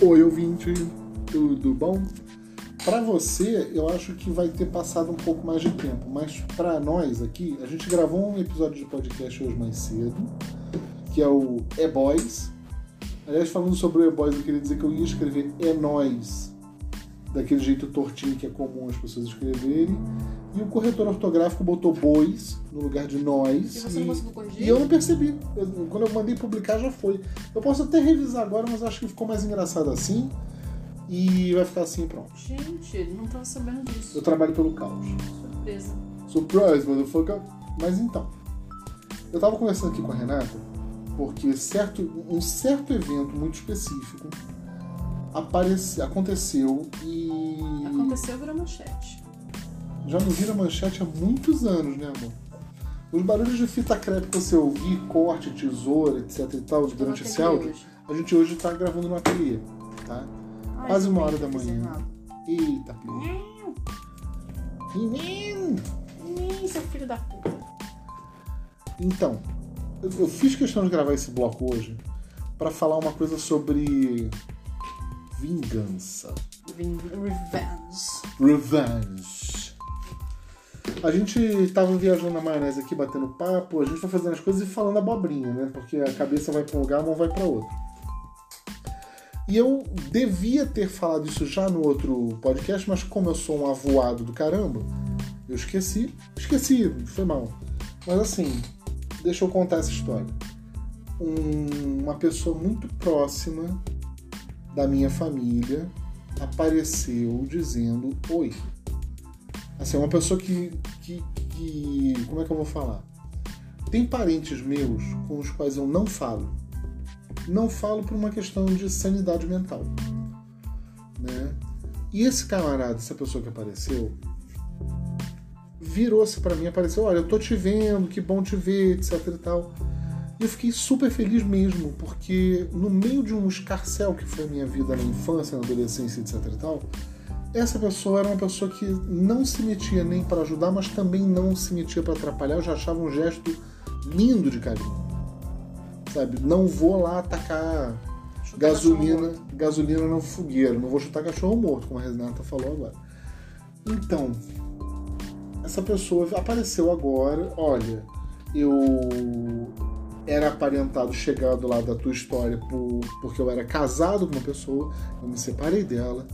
Oi, ouvinte, tudo bom? Para você, eu acho que vai ter passado um pouco mais de tempo, mas para nós aqui, a gente gravou um episódio de podcast hoje mais cedo, que é o É Boys. Aliás, falando sobre o É Boys, eu queria dizer que eu ia escrever É Nós, daquele jeito tortinho que é comum as pessoas escreverem. E o corretor ortográfico botou bois no lugar de nós. E você não conseguiu corrigir? E eu não percebi. Eu- quando eu mandei publicar já foi. Eu posso até revisar agora, mas acho que ficou mais engraçado assim. E vai ficar assim pronto. Gente, não tava sabendo disso. Eu trabalho pelo caos. Surpresa. Surprise, motherfucker. Mas então, eu tava conversando aqui com a Renata, porque certo, um certo evento muito específico aparece, aconteceu e Aconteceu virou manchete. Já não vira manchete há muitos anos, né, amor? Os barulhos de fita crepe que você ouvir, corte, tesoura, etc e tal, durante esse áudio, hoje. a gente hoje tá gravando no ateliê, tá? Ai, Quase uma hora da manhã. Eita, pia. Menino! Ih, seu filho da puta. Então, eu, eu fiz questão de gravar esse bloco hoje para falar uma coisa sobre vingança, Vin- Revenge. revenge. A gente tava viajando na maionese aqui, batendo papo, a gente vai fazendo as coisas e falando abobrinha, né? Porque a cabeça vai para um lugar, a mão vai para outro. E eu devia ter falado isso já no outro podcast, mas como eu sou um avoado do caramba, eu esqueci. Esqueci, foi mal. Mas assim, deixa eu contar essa história. Um- uma pessoa muito próxima da minha família apareceu dizendo oi. Assim, uma pessoa que, que, que. Como é que eu vou falar? Tem parentes meus com os quais eu não falo. Não falo por uma questão de sanidade mental. Né? E esse camarada, essa pessoa que apareceu, virou-se pra mim e apareceu: Olha, eu tô te vendo, que bom te ver, etc e tal. E eu fiquei super feliz mesmo, porque no meio de um escarcel que foi a minha vida na infância, na adolescência, etc e tal, essa pessoa era uma pessoa que não se metia nem para ajudar, mas também não se metia para atrapalhar. Eu já achava um gesto lindo de carinho. Sabe? Não vou lá atacar gasolina, gasolina no fogueiro. Não vou chutar cachorro morto, como a Renata falou agora. Então, essa pessoa apareceu agora. Olha, eu era aparentado chegado lá da tua história por, porque eu era casado com uma pessoa, eu me separei dela,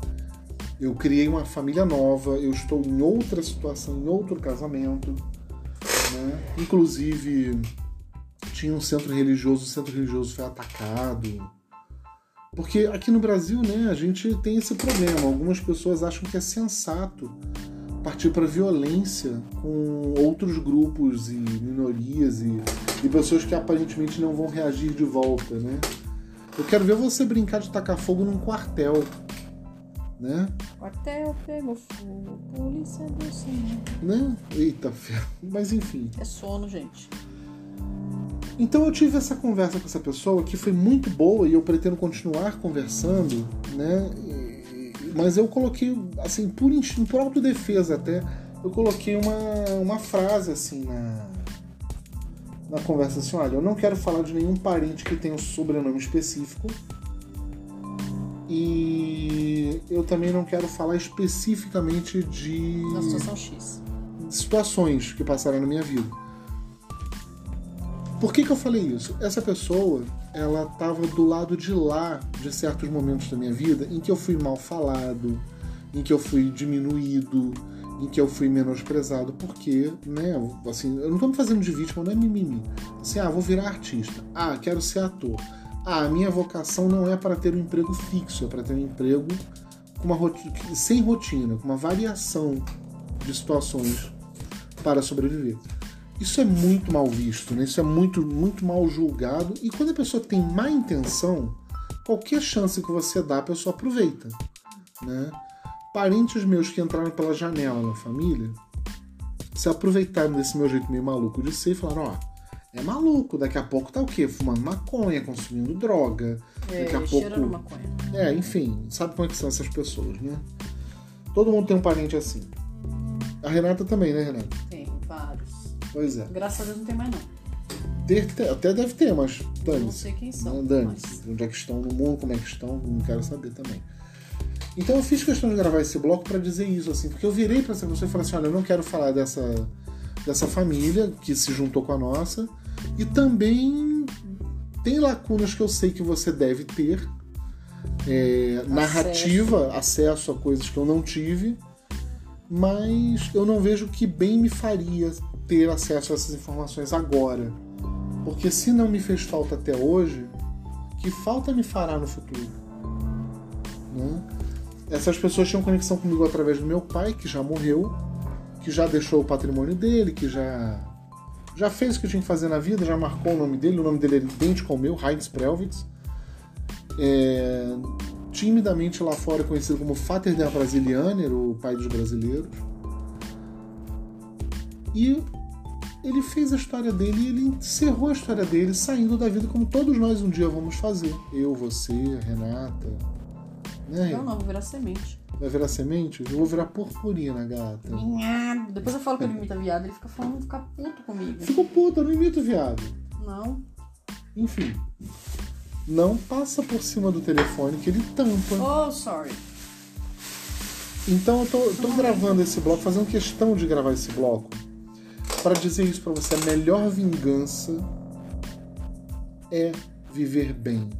eu criei uma família nova, eu estou em outra situação, em outro casamento, né? Inclusive tinha um centro religioso, o centro religioso foi atacado. Porque aqui no Brasil, né, a gente tem esse problema. Algumas pessoas acham que é sensato partir para violência com outros grupos e minorias e, e pessoas que aparentemente não vão reagir de volta, né? Eu quero ver você brincar de tacar fogo num quartel, né? Quartel pegou fogo, polícia do Senhor. Né? Eita, ferro. Mas enfim. É sono, gente. Então eu tive essa conversa com essa pessoa que foi muito boa e eu pretendo continuar conversando, né? E- Mas eu coloquei, assim, por, por autodefesa até, eu coloquei uma, uma frase assim na, na conversa assim, olha, eu não quero falar de nenhum parente que tenha um sobrenome específico. E eu também não quero falar especificamente de Na situação X. situações que passaram na minha vida. Por que, que eu falei isso? Essa pessoa, ela estava do lado de lá de certos momentos da minha vida em que eu fui mal falado, em que eu fui diminuído, em que eu fui menosprezado, porque, né, assim, eu não tô me fazendo de vítima, não é mimimi. Assim, ah, vou virar artista. Ah, quero ser ator. Ah, a minha vocação não é para ter um emprego fixo, é para ter um emprego uma sem rotina, com uma variação de situações para sobreviver. Isso é muito mal visto, né? Isso é muito, muito mal julgado. E quando a pessoa tem má intenção, qualquer chance que você dá, a pessoa aproveita. Né? Parentes meus que entraram pela janela na família se aproveitaram desse meu jeito meio maluco de ser e falaram: ó, é maluco, daqui a pouco tá o quê? Fumando maconha, consumindo droga. É, Daqui a cheirando pouco. maconha. É, enfim, sabe como é que são essas pessoas, né? Todo mundo tem um parente assim. A Renata também, né, Renata? Tem vários. Pois é. Graças a Deus não tem mais não. Ter, ter- até deve ter, mas Não dane-se. sei quem são. Não, Dane-se. Onde é que estão no mundo, como é que estão, não quero saber também. Então eu fiz questão de gravar esse bloco pra dizer isso, assim, porque eu virei pra essa pessoa e falei assim: olha, eu não quero falar dessa, dessa família que se juntou com a nossa, e também tem lacunas que eu sei que você deve ter, é, narrativa, acesso a coisas que eu não tive, mas eu não vejo que bem me faria ter acesso a essas informações agora. Porque se não me fez falta até hoje, que falta me fará no futuro? Né? Essas pessoas tinham conexão comigo através do meu pai, que já morreu, que já deixou o patrimônio dele, que já já fez o que tinha que fazer na vida, já marcou o nome dele, o nome dele era idêntico ao meu, Heinz Prelwitz. É, timidamente lá fora conhecido como Vater der Brasilianer, o pai dos brasileiros. E ele fez a história dele e ele encerrou a história dele saindo da vida como todos nós um dia vamos fazer. Eu, você, a Renata. Né? Não, não, vou virar semente. Vai virar semente? Eu vou virar purpurina, gata. Minhado. Depois eu falo que ele imita viado, ele fica falando, fica puto comigo. Ficou puta, eu não imito viado. Não. Enfim. Não passa por cima do telefone que ele tampa. Oh, sorry. Então eu tô, eu tô gravando esse bloco, fazendo questão de gravar esse bloco para dizer isso pra você. A melhor vingança é viver bem.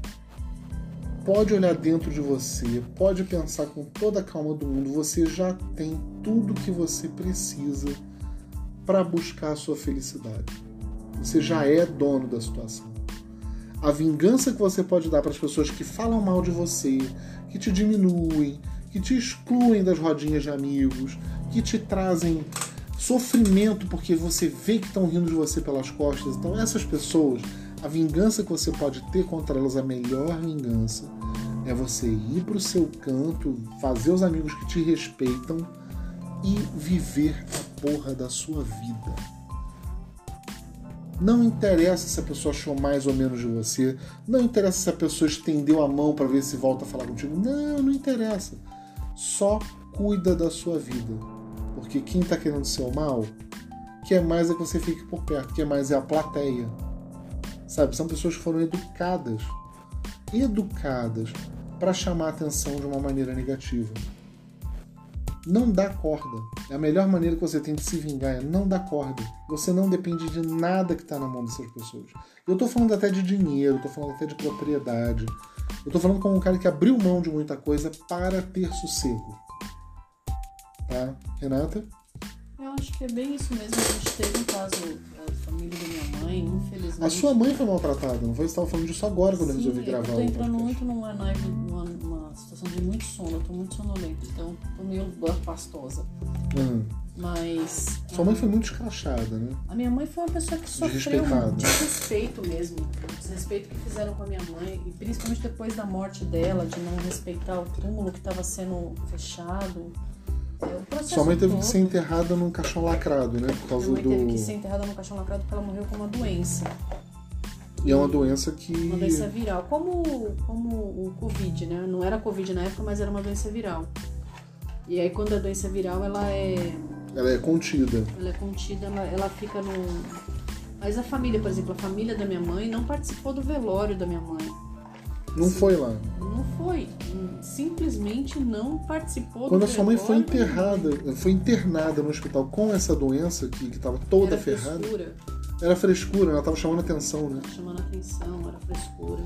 Pode olhar dentro de você, pode pensar com toda a calma do mundo. Você já tem tudo que você precisa para buscar a sua felicidade. Você já é dono da situação. A vingança que você pode dar para as pessoas que falam mal de você, que te diminuem, que te excluem das rodinhas de amigos, que te trazem sofrimento porque você vê que estão rindo de você pelas costas. Então, essas pessoas, a vingança que você pode ter contra elas, a melhor vingança, é você ir para o seu canto, fazer os amigos que te respeitam e viver a porra da sua vida. Não interessa se a pessoa achou mais ou menos de você. Não interessa se a pessoa estendeu a mão para ver se volta a falar contigo. Não, não interessa. Só cuida da sua vida. Porque quem tá querendo seu mal, quer mais é que você fique por perto, quer mais é a plateia. Sabe? São pessoas que foram educadas educadas para chamar a atenção de uma maneira negativa. Não dá corda. É a melhor maneira que você tem de se vingar é não dar corda. Você não depende de nada que está na mão dessas pessoas. Eu tô falando até de dinheiro, tô falando até de propriedade. Eu tô falando como um cara que abriu mão de muita coisa para ter sossego. Tá? Renata? Eu acho que é bem isso mesmo. A gente teve um caso, a família da minha mãe, infelizmente. A sua mãe foi maltratada, não foi? Você estava falando disso agora quando eu Sim, resolvi eu gravar tô o entrando podcast. muito numa, numa, numa situação de muito sono, eu tô muito sonolenta, então tô meio pastosa. Hum. Mas. Sua mãe foi muito escrachada, né? A minha mãe foi uma pessoa que sofreu um desrespeito mesmo. O desrespeito que fizeram com a minha mãe, e principalmente depois da morte dela, de não respeitar o túmulo que estava sendo fechado. É, Sua mãe teve todo. que ser enterrada num caixão lacrado, né? Por causa Minha mãe teve do. que ser enterrada no caixão lacrado porque ela morreu com uma doença. E é uma doença que. Uma doença viral. Como, como o Covid, né? Não era Covid na época, mas era uma doença viral. E aí quando a doença viral, ela é, Ela é contida. ela é contida, ela, ela fica no... Mas a família, por exemplo, a família da minha mãe não participou do velório da minha mãe. Não foi lá. Não foi. Simplesmente não participou Quando do a sua mãe foi enterrada, foi internada no hospital com essa doença que, que tava toda Era ferrada. frescura. Era frescura, ela tava chamando atenção, né? chamando atenção, era frescura.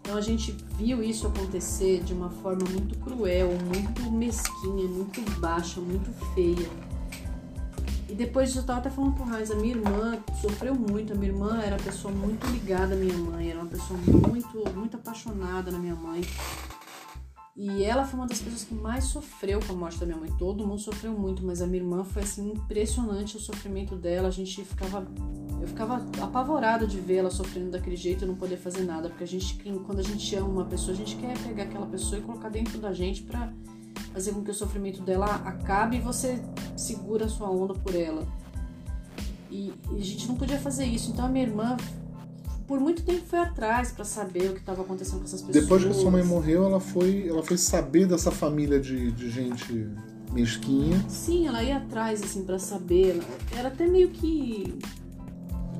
Então a gente viu isso acontecer de uma forma muito cruel, muito mesquinha, muito baixa, muito feia. E depois eu tava até falando pro Raiz, a minha irmã sofreu muito, a minha irmã era uma pessoa muito ligada à minha mãe, era uma pessoa muito, muito apaixonada na minha mãe. E ela foi uma das pessoas que mais sofreu com a morte da minha mãe. Todo mundo sofreu muito, mas a minha irmã foi assim impressionante o sofrimento dela. A gente ficava eu ficava apavorada de ver ela sofrendo daquele jeito e não poder fazer nada, porque a gente, quando a gente ama uma pessoa, a gente quer pegar aquela pessoa e colocar dentro da gente pra fazer com que o sofrimento dela acabe e você segura a sua onda por ela. E, e a gente não podia fazer isso. Então a minha irmã, por muito tempo, foi atrás pra saber o que estava acontecendo com essas pessoas. Depois que a sua mãe morreu, ela foi, ela foi saber dessa família de, de gente mesquinha. Sim, ela ia atrás, assim, pra saber. Ela- Era até meio que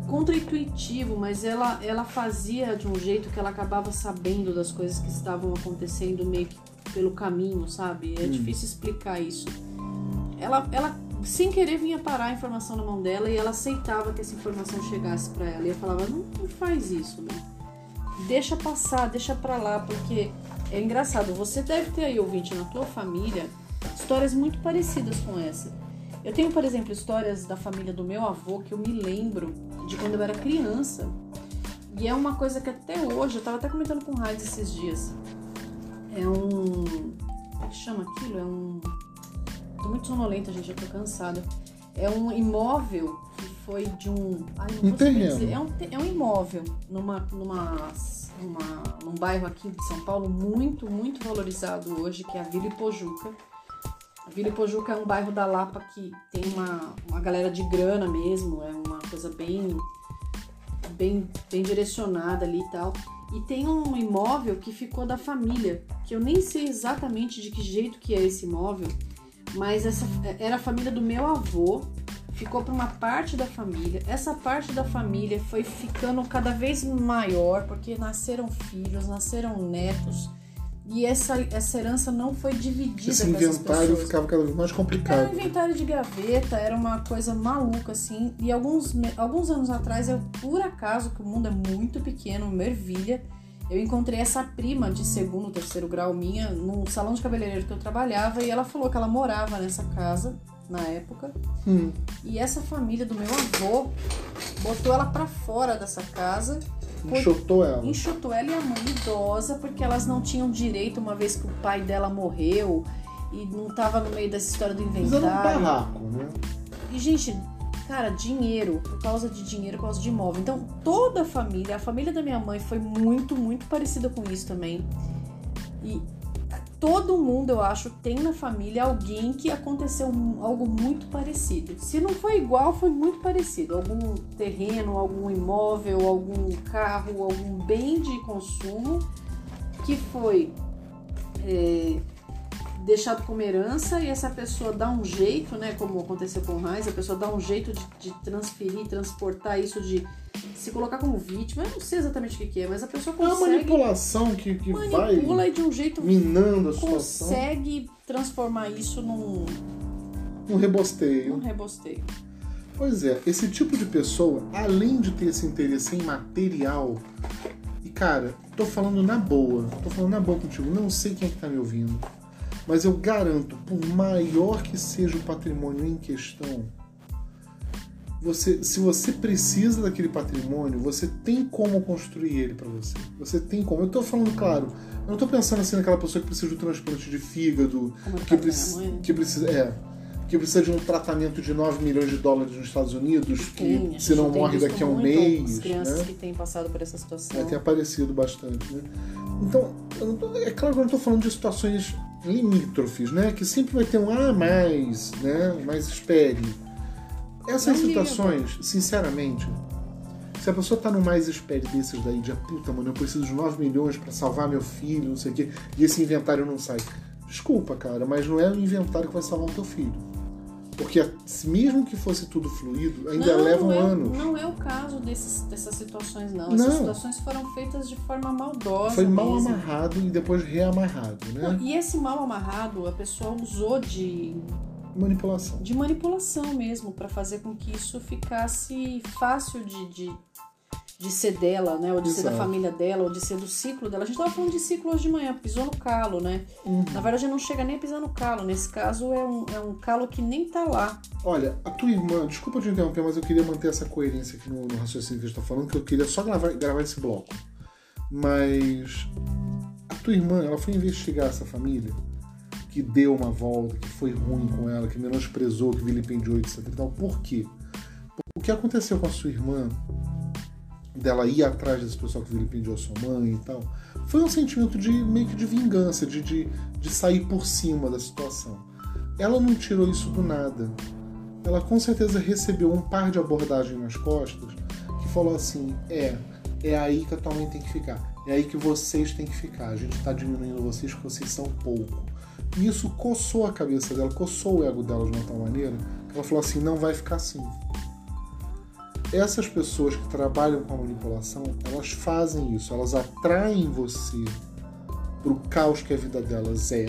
contraintuitivo, mas ela, ela fazia de um jeito que ela acabava sabendo das coisas que estavam acontecendo meio que pelo caminho, sabe? É Hum. difícil explicar isso. Ela, ela, sem querer, vinha parar a informação na mão dela e ela aceitava que essa informação chegasse pra ela. E eu falava, não, não faz isso, né? Deixa passar, deixa pra lá, porque é engraçado. Você deve ter aí, ouvinte, na tua família, histórias muito parecidas com essa. Eu tenho, por exemplo, histórias da família do meu avô que eu me lembro de quando eu era criança. E é uma coisa que até hoje, eu tava até comentando com o Raiz esses dias. É um. Como é que chama aquilo? É um. Tô muito sonolenta, gente, eu tô cansada. É um imóvel que foi de um. Ai, não Um terreno. dizer. É um, é um imóvel numa, numa, numa, num bairro aqui de São Paulo muito, muito valorizado hoje, que é a Vila Ipojuca. A Vila Ipojuca é um bairro da Lapa que tem uma, uma galera de grana mesmo, é uma coisa bem, bem, bem direcionada ali e tal. E tem um imóvel que ficou da família, que eu nem sei exatamente de que jeito que é esse imóvel, mas essa era a família do meu avô, ficou para uma parte da família. Essa parte da família foi ficando cada vez maior, porque nasceram filhos, nasceram netos. E essa, essa herança não foi dividida Esse inventário ficava cada vez mais Era complicado. um inventário de gaveta, era uma coisa maluca, assim. E alguns, alguns anos atrás, eu, por acaso, que o mundo é muito pequeno, uma ervilha, eu encontrei essa prima de segundo, terceiro grau minha no salão de cabeleireiro que eu trabalhava e ela falou que ela morava nessa casa na época. Hum, E essa família do meu avô botou ela pra fora dessa casa Por- enxotou ela. enxutou ela e a mãe idosa porque elas não tinham direito uma vez que o pai dela morreu e não tava no meio dessa história do Fizeram um inventário. barraco, né? E, gente, cara, dinheiro, por causa de dinheiro, por causa de imóvel. Então, toda a família, a família da minha mãe foi muito, muito parecida com isso também. E todo mundo, eu acho, tem na família alguém que aconteceu algo muito parecido. Se não foi igual, foi muito parecido. Algum terreno, algum imóvel, algum carro, algum bem de consumo que foi é, deixado como herança e essa pessoa dá um jeito, né, como aconteceu com o Reis, a pessoa dá um jeito de, de transferir, transportar isso, de se colocar como vítima. Eu não sei exatamente o que, que é, mas a pessoa É uma consegue manipulação que, que manipula vai e de um jeito minando a situação. consegue transformar isso num, Um rebosteio. num rebosteio. Pois é, esse tipo de pessoa, além de ter esse interesse em material, e cara, tô falando na boa, tô falando na boa contigo, não sei quem é que tá me ouvindo, mas eu garanto, por maior que seja o patrimônio em questão, você, se você precisa daquele patrimônio, você tem como construir ele para você. Você tem como. Eu tô falando, claro, eu não tô pensando assim naquela pessoa que precisa de um transplante de fígado, que, preci- mãe, né? que precisa. É. Que precisa de um tratamento de 9 milhões de dólares nos Estados Unidos, que se não morre daqui a um mês. As crianças Né? que têm passado por essa situação. É, tem aparecido bastante, né? Então, tô- é claro que eu não estou falando de situações limítrofes, né? Que sempre vai ter um ah, mais, né? Mas espere. Essas Não liga. situações, sinceramente, se a pessoa tá no mais espere desses daí, de ah, puta, mano, eu preciso de 9 milhões para salvar meu filho, não sei o quê, e esse inventário não sai. Desculpa, cara, mas não é o inventário que vai salvar o teu filho. Porque mesmo que fosse tudo fluido, ainda não, leva um não é, ano. Não é o caso desses, dessas situações, não. Não. Essas situações foram feitas de forma maldosa. Foi mal mesmo. amarrado e depois reamarrado, né? Não, e esse mal amarrado, a pessoa usou de, Manipulação. de manipulação mesmo, para fazer com que isso ficasse fácil de, de, de ser dela, né? Ou de ser da Exato. família dela, ou de ser do ciclo dela. A gente tava falando de ciclo hoje de manhã, pisou no calo, né? Uhum. Na verdade, não chega nem a pisar no calo. Nesse caso, é um, é um calo que nem tá lá. Olha, a tua irmã, desculpa te interromper, mas eu queria manter essa coerência aqui no, no raciocínio que a gente tá falando, que eu queria só gravar, gravar esse bloco. Mas a tua irmã, ela foi investigar essa família que deu uma volta, que foi ruim com ela, que menosprezou, que vilipendiou, etc. Por quê? O que aconteceu com a sua irmã, dela ir atrás desse pessoal que vilipendiou sua mãe e tal, foi um sentimento de meio que de vingança, de, de, de sair por cima da situação. Ela não tirou isso do nada. Ela com certeza recebeu um par de abordagem nas costas que falou assim: é, é aí que a tua mãe tem que ficar. É aí que vocês têm que ficar. A gente está diminuindo vocês porque vocês são pouco. E isso coçou a cabeça dela, coçou o ego dela de uma tal maneira que ela falou assim: não vai ficar assim. Essas pessoas que trabalham com a manipulação, elas fazem isso, elas atraem você pro caos que a vida delas é.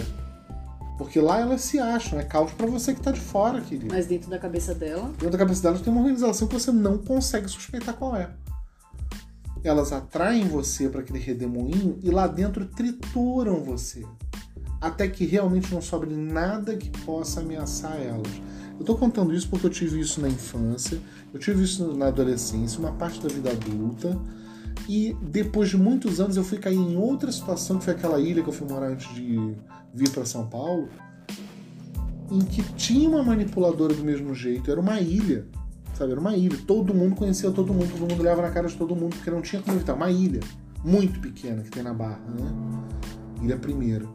Porque lá elas se acham, é caos para você que tá de fora, querido. Mas dentro da cabeça dela. Dentro da cabeça delas tem uma organização que você não consegue suspeitar qual é. Elas atraem você para aquele redemoinho e lá dentro trituram você. Até que realmente não sobre nada que possa ameaçar elas. Eu tô contando isso porque eu tive isso na infância, eu tive isso na adolescência, uma parte da vida adulta. E depois de muitos anos eu fui cair em outra situação, que foi aquela ilha que eu fui morar antes de vir para São Paulo, em que tinha uma manipuladora do mesmo jeito, era uma ilha, sabe? Era uma ilha. Todo mundo conhecia todo mundo, todo mundo olhava na cara de todo mundo, porque não tinha como evitar. Uma ilha muito pequena que tem na Barra, né? Ilha Primeira.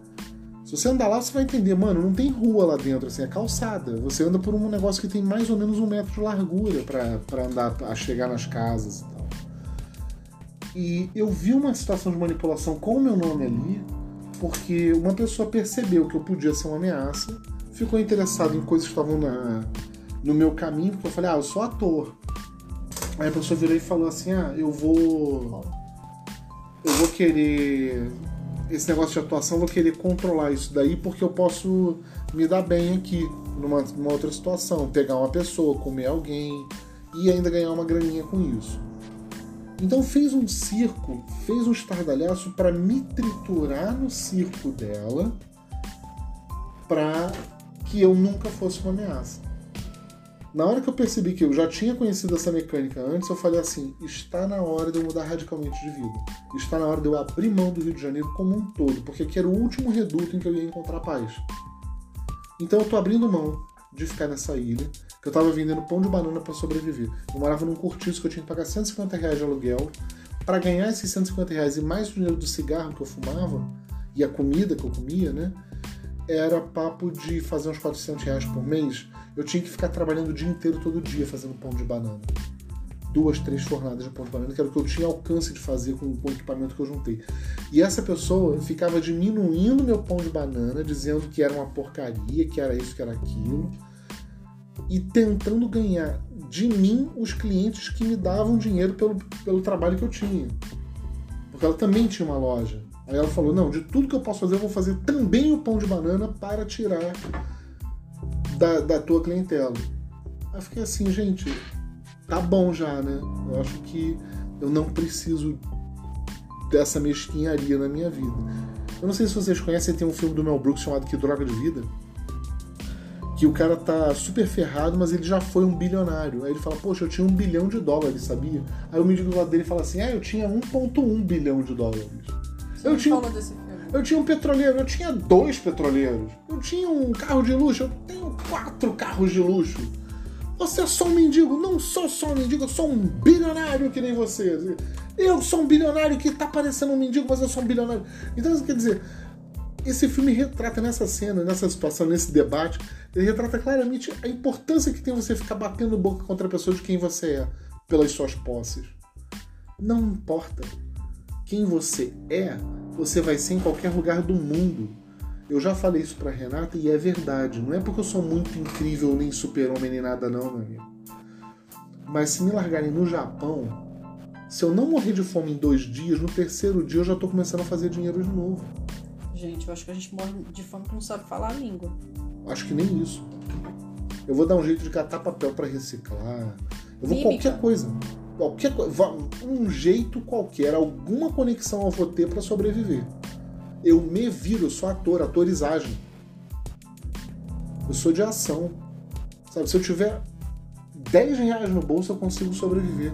Se você andar lá, você vai entender, mano, não tem rua lá dentro, assim, é calçada. Você anda por um negócio que tem mais ou menos um metro de largura para andar, a chegar nas casas e tal. E eu vi uma situação de manipulação com o meu nome ali, porque uma pessoa percebeu que eu podia ser uma ameaça, ficou interessado em coisas que estavam na, no meu caminho, porque eu falei, ah, eu sou ator. Aí a pessoa virou e falou assim, ah, eu vou. Eu vou querer. Esse negócio de atuação, vou querer controlar isso daí, porque eu posso me dar bem aqui, numa, numa outra situação. Pegar uma pessoa, comer alguém e ainda ganhar uma graninha com isso. Então fez um circo, fez um estardalhaço para me triturar no circo dela, para que eu nunca fosse uma ameaça. Na hora que eu percebi que eu já tinha conhecido essa mecânica antes, eu falei assim: está na hora de eu mudar radicalmente de vida. Está na hora de eu abrir mão do Rio de Janeiro como um todo, porque aqui era o último reduto em que eu ia encontrar paz. Então eu tô abrindo mão de ficar nessa ilha, que eu tava vendendo pão de banana para sobreviver. Eu morava num cortiço que eu tinha que pagar 150 reais de aluguel. Para ganhar esses 150 reais e mais o dinheiro do cigarro que eu fumava, e a comida que eu comia, né? Era papo de fazer uns 400 reais por mês. Eu tinha que ficar trabalhando o dia inteiro, todo dia, fazendo pão de banana. Duas, três fornadas de pão de banana, que era o que eu tinha alcance de fazer com, com o equipamento que eu juntei. E essa pessoa ficava diminuindo meu pão de banana, dizendo que era uma porcaria, que era isso, que era aquilo e tentando ganhar de mim os clientes que me davam dinheiro pelo, pelo trabalho que eu tinha. Porque ela também tinha uma loja. Aí ela falou: Não, de tudo que eu posso fazer, eu vou fazer também o pão de banana para tirar da, da tua clientela. Aí eu fiquei assim, gente, tá bom já, né? Eu acho que eu não preciso dessa mesquinharia na minha vida. Eu não sei se vocês conhecem, tem um filme do Mel Brooks chamado Que Droga de Vida que o cara tá super ferrado, mas ele já foi um bilionário. Aí ele fala, poxa, eu tinha um bilhão de dólares, sabia? Aí o menino do lado dele fala assim, ah, eu tinha 1.1 bilhão de dólares. Você eu tinha, desse filme. eu tinha um petroleiro, eu tinha dois petroleiros. Eu tinha um carro de luxo, eu tenho quatro carros de luxo. Você é só um mendigo? Não sou só um mendigo, eu sou um bilionário que nem você. Eu sou um bilionário que tá parecendo um mendigo, mas eu sou um bilionário. Então, quer dizer, esse filme retrata nessa cena, nessa situação, nesse debate, ele retrata claramente a importância que tem você ficar batendo boca contra a pessoa de quem você é, pelas suas posses. Não importa quem você é, você vai ser em qualquer lugar do mundo. Eu já falei isso pra Renata e é verdade. Não é porque eu sou muito incrível, nem super-homem, nem nada, não, meu amigo. Mas se me largarem no Japão, se eu não morrer de fome em dois dias, no terceiro dia eu já tô começando a fazer dinheiro de novo. Gente, eu acho que a gente morre de fome que não sabe falar a língua. Acho que nem isso. Eu vou dar um jeito de catar papel para reciclar. Eu vou Mímica. qualquer coisa. Qualquer coisa. Um jeito qualquer, alguma conexão eu vou ter para sobreviver. Eu me viro, eu sou ator, atorizagem. Eu sou de ação. Sabe, se eu tiver 10 reais no bolso, eu consigo sobreviver.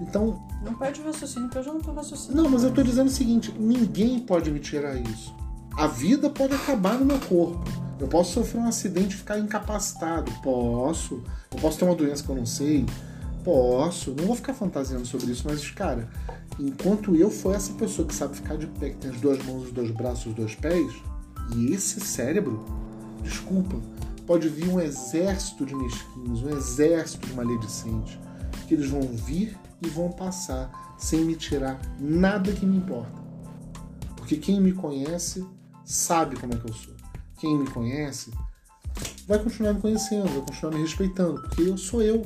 Então, não perde o raciocínio, que eu já não tô raciocinando. Não, mas eu tô dizendo o seguinte: ninguém pode me tirar isso. A vida pode acabar no meu corpo. Eu posso sofrer um acidente e ficar incapacitado. Posso. Eu posso ter uma doença que eu não sei. Posso. Não vou ficar fantasiando sobre isso, mas, cara, enquanto eu for essa pessoa que sabe ficar de pé, que tem as duas mãos, os dois braços, os dois pés, e esse cérebro, desculpa, pode vir um exército de mesquinhos, um exército de maledicentes, que eles vão vir e vão passar sem me tirar nada que me importa. Porque quem me conhece sabe como é que eu sou. Quem me conhece vai continuar me conhecendo, vai continuar me respeitando, porque eu sou eu.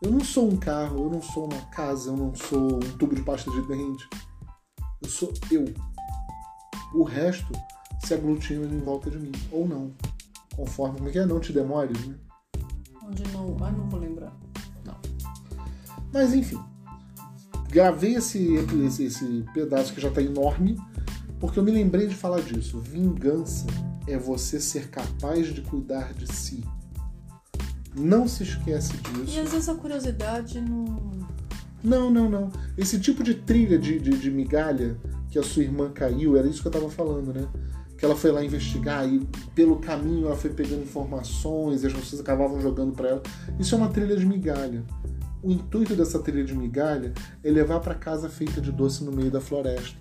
Eu não sou um carro, eu não sou uma casa, eu não sou um tubo de pasta de dente. Eu sou eu. O resto se aglutina em volta de mim, ou não. Conforme, como é que é? Não te demores, né? Onde não. Ah, não vou lembrar. Não. Mas enfim. Gravei esse, esse, esse pedaço que já tá enorme, porque eu me lembrei de falar disso. Vingança é você ser capaz de cuidar de si. Não se esquece disso. E às vezes a curiosidade não. Não, não, não. Esse tipo de trilha de, de, de migalha que a sua irmã caiu, era isso que eu tava falando, né? Que ela foi lá investigar e pelo caminho ela foi pegando informações e as pessoas acabavam jogando para ela. Isso é uma trilha de migalha. O intuito dessa trilha de migalha é levar para casa feita de doce no meio da floresta.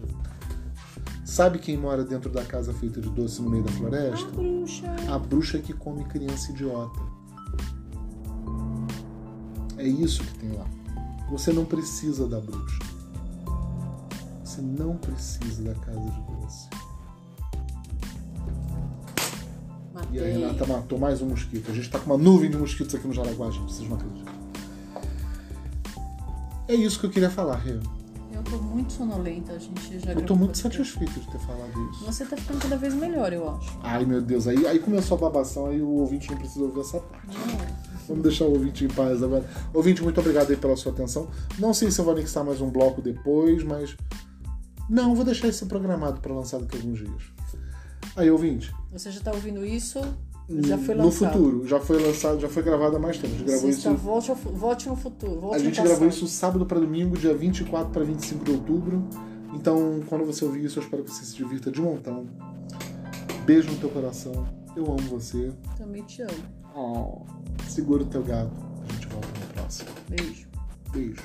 Sabe quem mora dentro da casa feita de doce no meio da floresta? A bruxa. A bruxa que come criança idiota. É isso que tem lá. Você não precisa da bruxa. Você não precisa da casa de doce. E a. Renata matou mais um mosquito. A gente tá com uma nuvem de mosquitos aqui no Jaraguá, gente. Vocês não acreditam. É isso que eu queria falar, Rê. Eu tô muito sonolenta, a gente já Eu tô muito satisfeito de ter falado isso. Você tá ficando cada vez melhor, eu acho. Ai, meu Deus. Aí, aí começou a babação, aí o ouvinte não precisa ouvir essa parte. Não. Vamos deixar o ouvinte em paz agora. Ouvinte, muito obrigado aí pela sua atenção. Não sei se eu vou anexar mais um bloco depois, mas. Não, vou deixar isso programado para lançar daqui a alguns dias. Aí, ouvinte. Você já tá ouvindo isso? Já foi no lançado. futuro. Já foi lançado, já foi gravado há mais tempo. A gente gravou Sexta, isso. volte, volte no futuro. Volte A no gente gravou isso sábado para domingo, dia 24 para 25 de outubro. Então, quando você ouvir isso, eu espero que você se divirta de montão. Beijo no teu coração. Eu amo você. Também te amo. Oh, segura o teu gato. A gente volta no próximo. Beijo. Beijo.